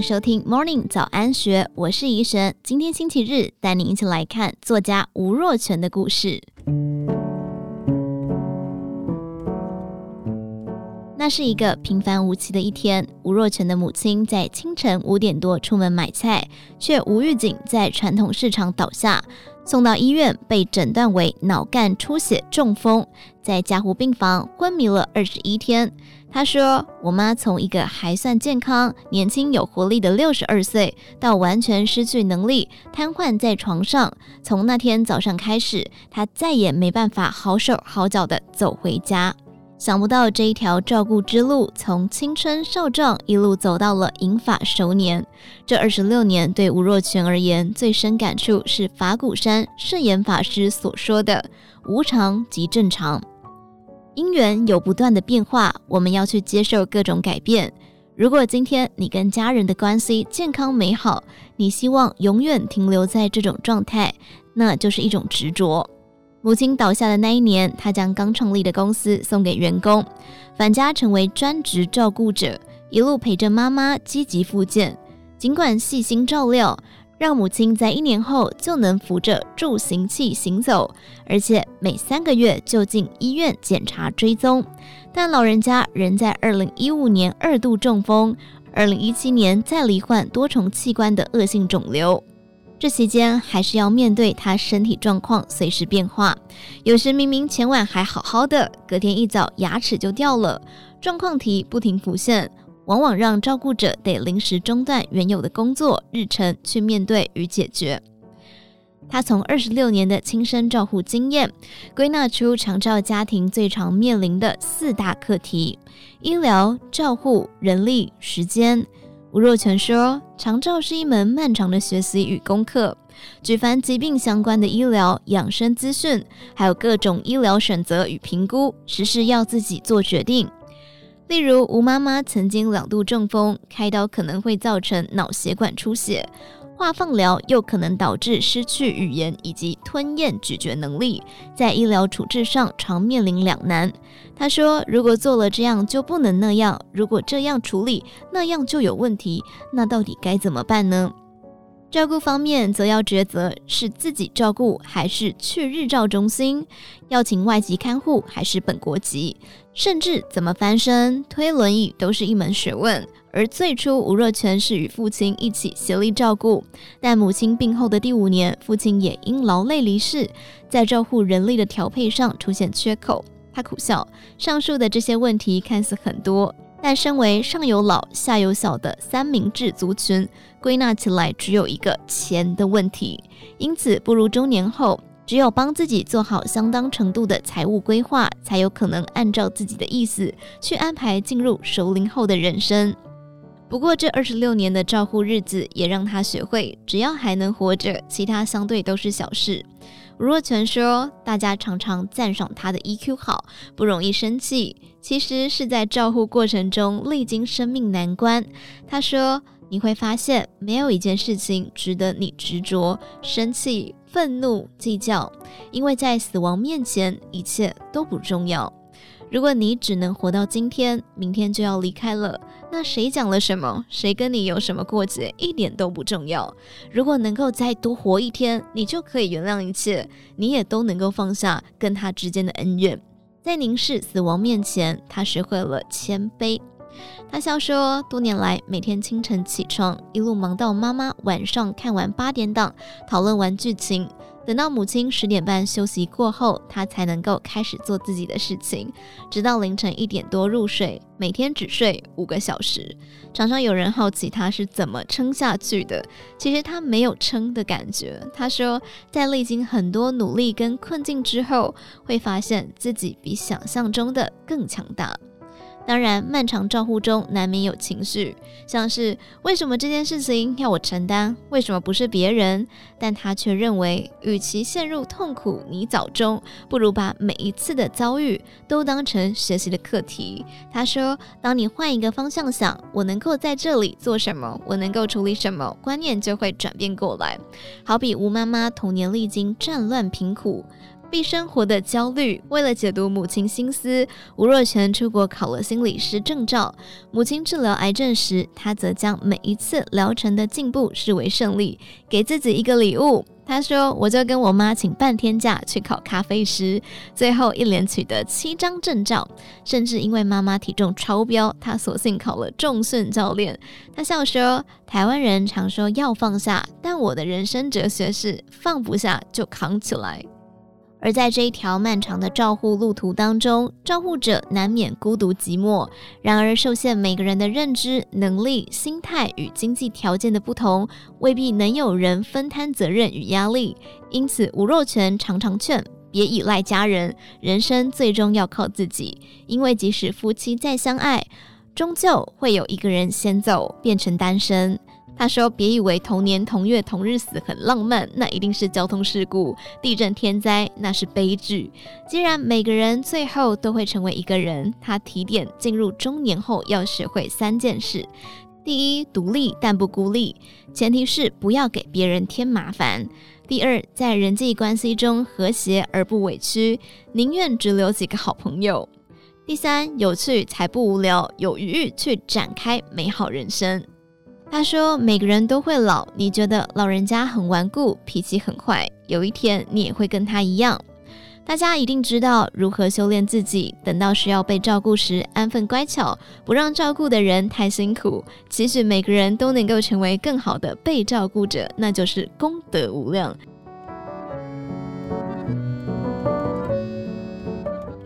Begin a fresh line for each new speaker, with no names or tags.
收听 Morning 早安学，我是怡神。今天星期日，带您一起来看作家吴若权的故事。那是一个平凡无奇的一天，吴若权的母亲在清晨五点多出门买菜，却无预警在传统市场倒下。送到医院，被诊断为脑干出血中风，在加护病房昏迷了二十一天。他说：“我妈从一个还算健康、年轻有活力的六十二岁，到完全失去能力，瘫痪在床上。从那天早上开始，她再也没办法好手好脚地走回家。”想不到这一条照顾之路，从青春少壮一路走到了银发熟年。这二十六年对吴若泉而言，最深感触是法鼓山圣严法师所说的“无常即正常”。因缘有不断的变化，我们要去接受各种改变。如果今天你跟家人的关系健康美好，你希望永远停留在这种状态，那就是一种执着。母亲倒下的那一年，他将刚创立的公司送给员工，返家成为专职照顾者，一路陪着妈妈积极复健。尽管细心照料，让母亲在一年后就能扶着助行器行走，而且每三个月就进医院检查追踪。但老人家仍在二零一五年二度中风，二零一七年再罹患多重器官的恶性肿瘤。这期间还是要面对他身体状况随时变化，有时明明前晚还好好的，隔天一早牙齿就掉了，状况题不停浮现，往往让照顾者得临时中断原有的工作日程去面对与解决。他从二十六年的亲身照护经验，归纳出长照家庭最常面临的四大课题：医疗、照护、人力、时间。吴若权说：“长照是一门漫长的学习与功课，举凡疾病相关的医疗、养生资讯，还有各种医疗选择与评估，时时要自己做决定。例如，吴妈妈曾经两度中风，开刀可能会造成脑血管出血。”化放疗又可能导致失去语言以及吞咽咀嚼能力，在医疗处置上常面临两难。她说：“如果做了这样就不能那样，如果这样处理那样就有问题，那到底该怎么办呢？”照顾方面则要抉择是自己照顾还是去日照中心，要请外籍看护还是本国籍，甚至怎么翻身、推轮椅都是一门学问。而最初，吴若权是与父亲一起协力照顾，但母亲病后的第五年，父亲也因劳累离世，在照护人力的调配上出现缺口。他苦笑，上述的这些问题看似很多，但身为上有老下有小的三明治族群，归纳起来只有一个钱的问题。因此，步入中年后，只有帮自己做好相当程度的财务规划，才有可能按照自己的意思去安排进入熟龄后的人生。不过，这二十六年的照护日子也让他学会，只要还能活着，其他相对都是小事。吴若权说，大家常常赞赏他的 EQ 好，不容易生气，其实是在照护过程中历经生命难关。他说，你会发现，没有一件事情值得你执着、生气、愤怒、计较，因为在死亡面前，一切都不重要。如果你只能活到今天，明天就要离开了，那谁讲了什么，谁跟你有什么过节，一点都不重要。如果能够再多活一天，你就可以原谅一切，你也都能够放下跟他之间的恩怨。在凝视死亡面前，他学会了谦卑。他笑说，多年来每天清晨起床，一路忙到妈妈晚上看完八点档，讨论完剧情。等到母亲十点半休息过后，他才能够开始做自己的事情，直到凌晨一点多入睡，每天只睡五个小时。常常有人好奇他是怎么撑下去的，其实他没有撑的感觉。他说，在历经很多努力跟困境之后，会发现自己比想象中的更强大。当然，漫长照护中难免有情绪，像是为什么这件事情要我承担？为什么不是别人？但他却认为，与其陷入痛苦泥沼中，不如把每一次的遭遇都当成学习的课题。他说：“当你换一个方向想，我能够在这里做什么？我能够处理什么？观念就会转变过来。好比吴妈妈童年历经战乱贫苦。”被生活的焦虑。为了解读母亲心思，吴若权出国考了心理师证照。母亲治疗癌症时，他则将每一次疗程的进步视为胜利，给自己一个礼物。他说：“我就跟我妈请半天假去考咖啡师，最后一连取得七张证照，甚至因为妈妈体重超标，他索性考了重训教练。”他笑说：“台湾人常说要放下，但我的人生哲学是放不下就扛起来。”而在这一条漫长的照护路途当中，照护者难免孤独寂寞。然而，受限每个人的认知、能力、心态与经济条件的不同，未必能有人分摊责任与压力。因此，吴若权常常劝别依赖家人，人生最终要靠自己。因为即使夫妻再相爱，终究会有一个人先走，变成单身。他说：“别以为同年同月同日死很浪漫，那一定是交通事故、地震天灾，那是悲剧。既然每个人最后都会成为一个人，他提点进入中年后要学会三件事：第一，独立但不孤立，前提是不要给别人添麻烦；第二，在人际关系中和谐而不委屈，宁愿只留几个好朋友；第三，有趣才不无聊，有余裕去展开美好人生。”他说：“每个人都会老，你觉得老人家很顽固，脾气很坏，有一天你也会跟他一样。大家一定知道如何修炼自己，等到需要被照顾时，安分乖巧，不让照顾的人太辛苦。其实每个人都能够成为更好的被照顾者，那就是功德无量。”